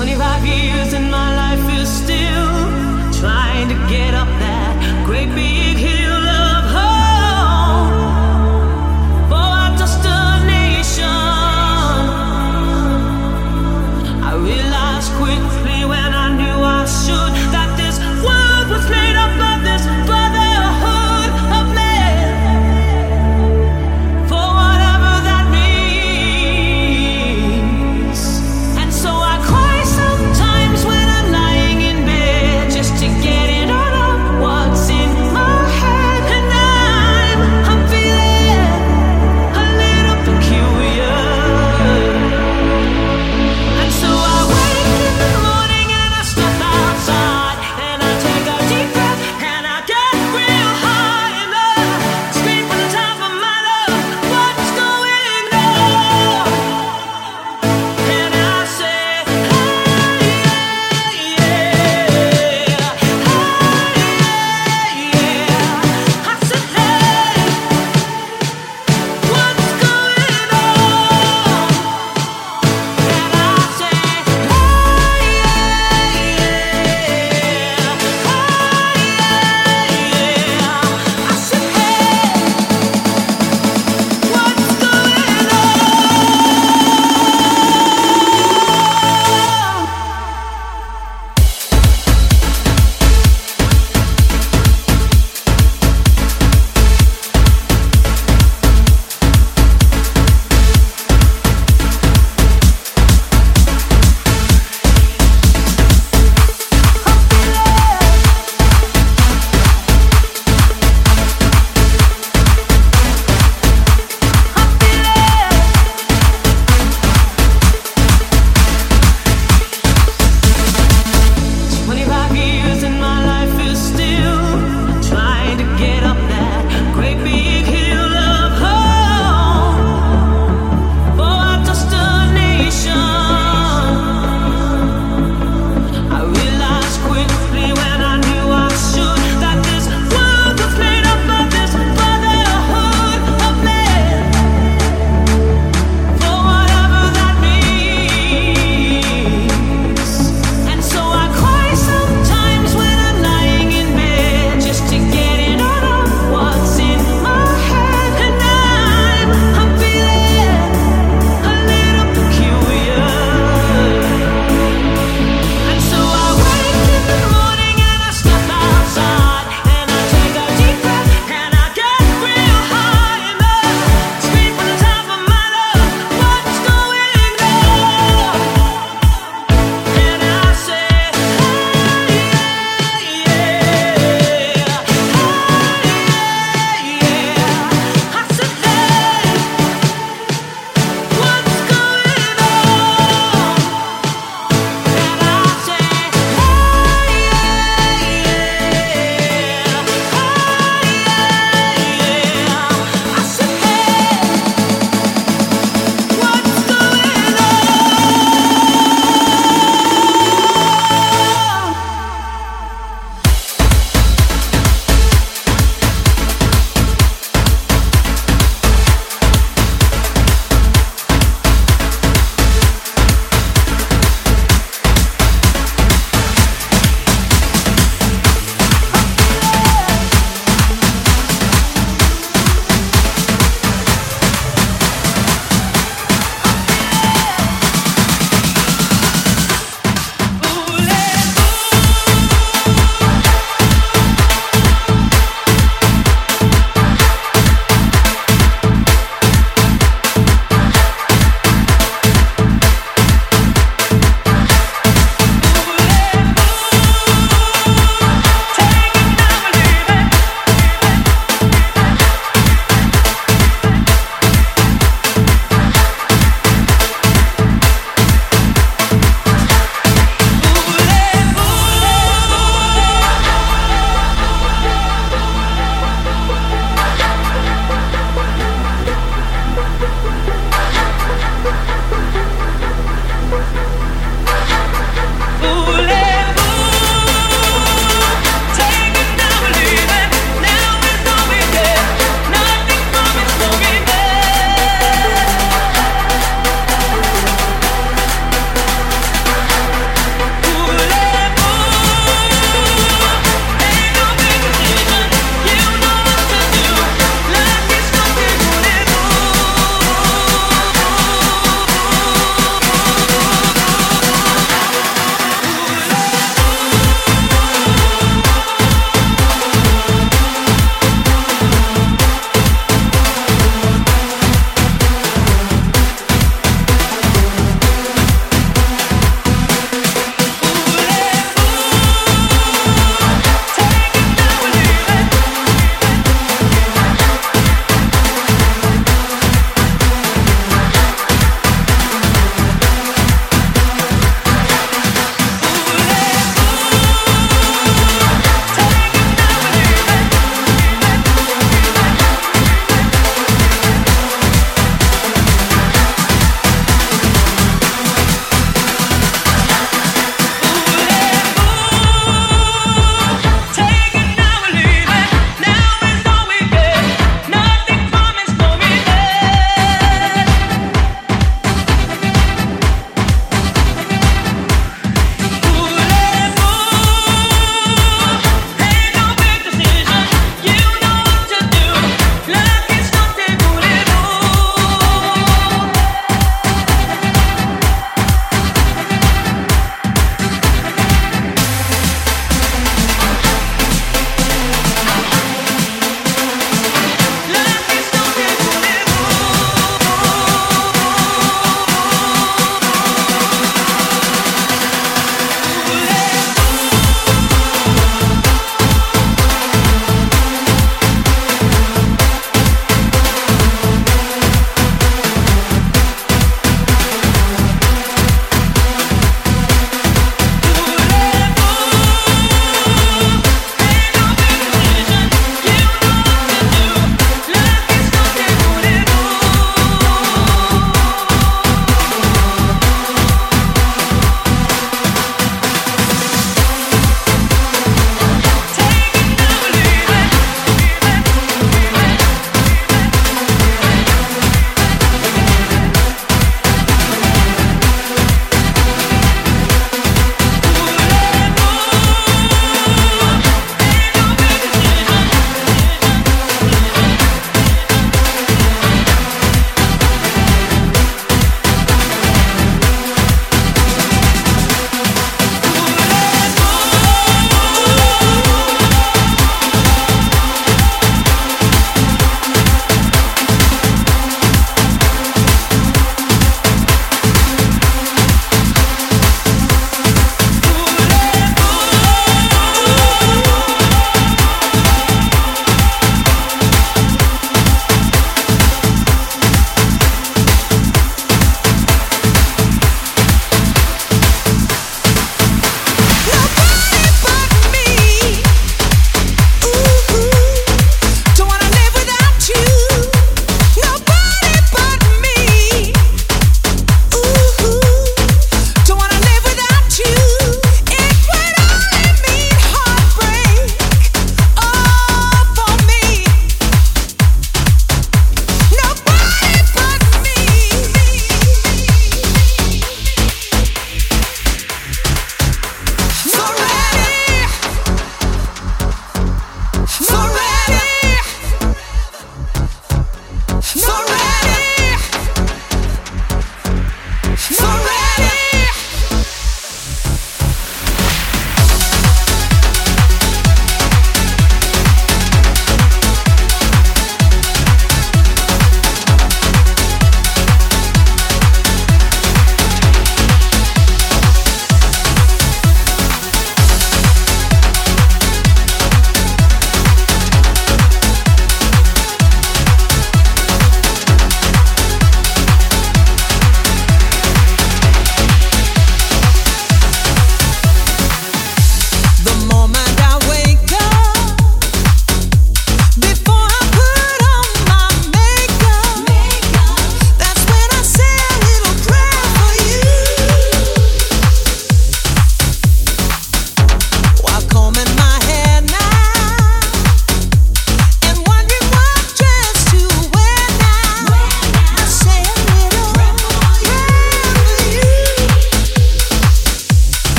25 years and my life is still trying to get up that great big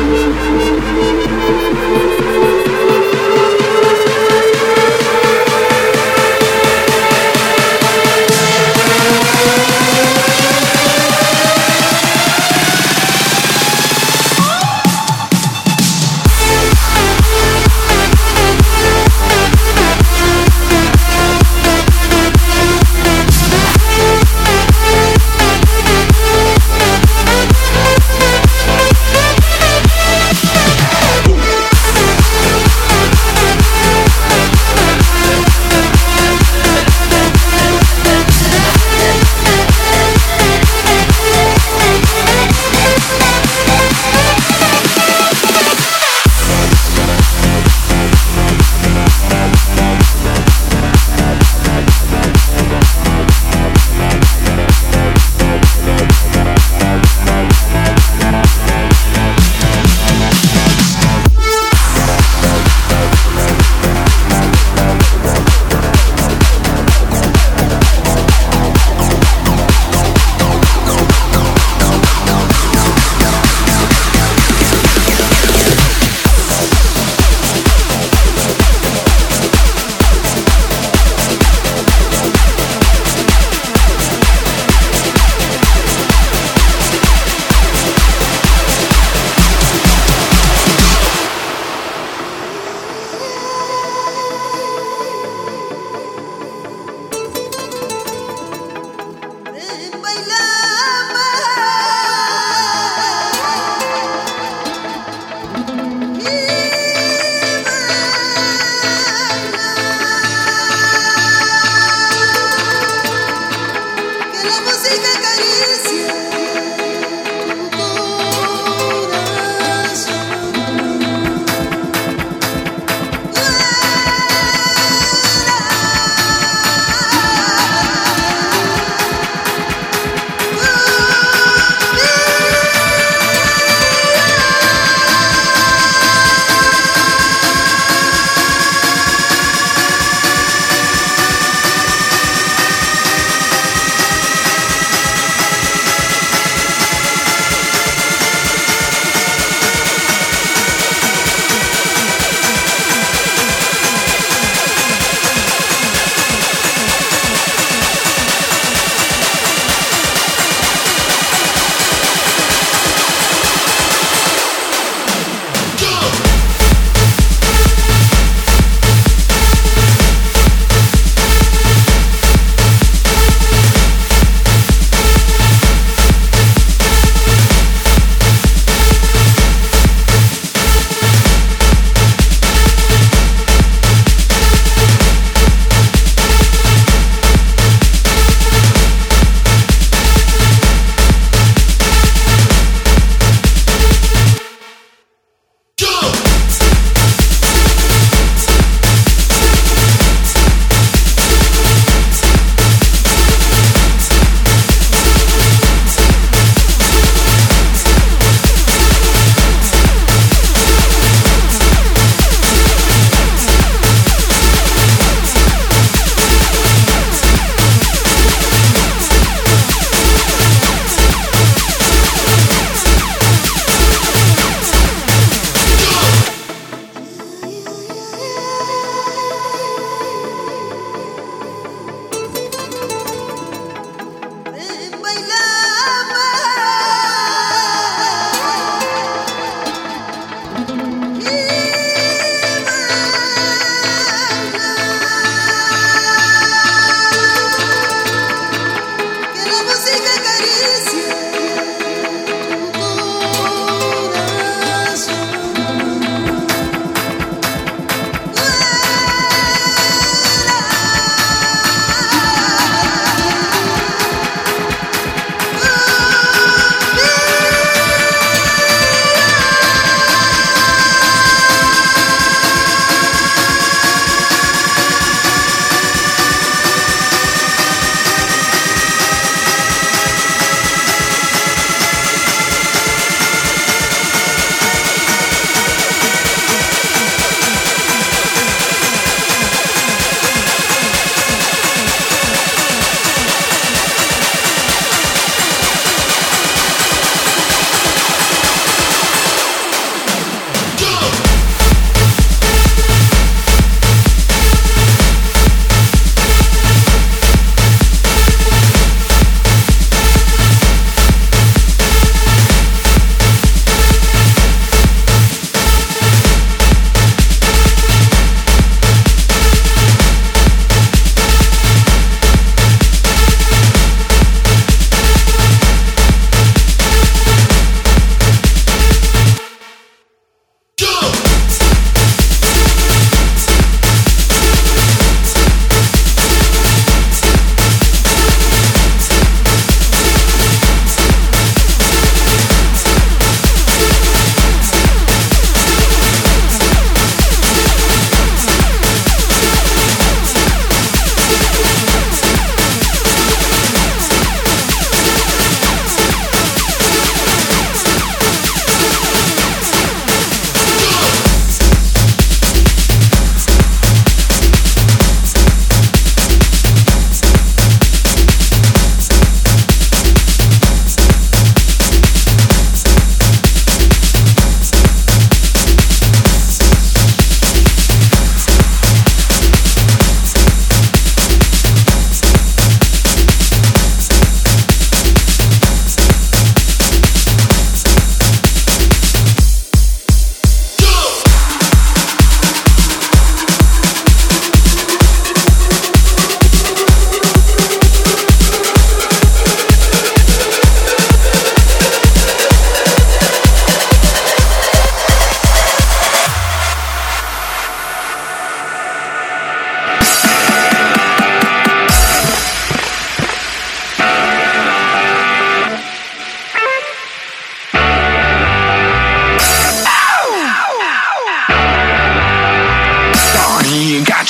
Thank you.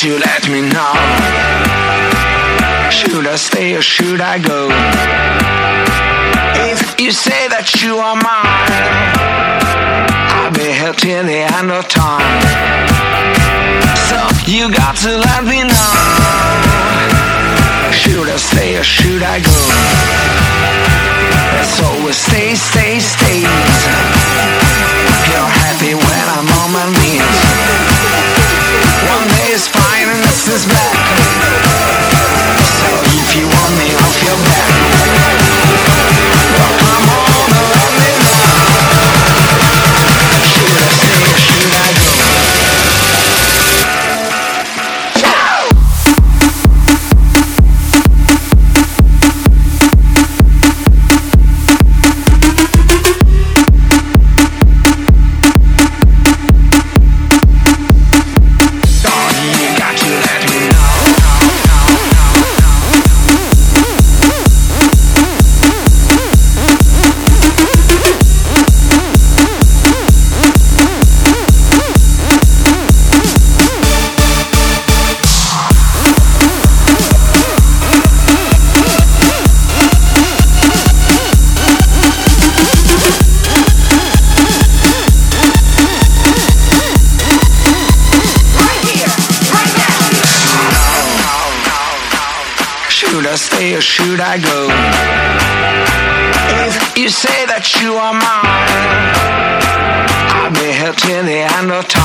you let me know? Should I stay or should I go? If you say that you are mine, I'll be here till the end of time. So you got to let me know. Should I stay or should I go? So we stay, stay, stay. should I go? If you say that you are mine, I'll be here till the end of time.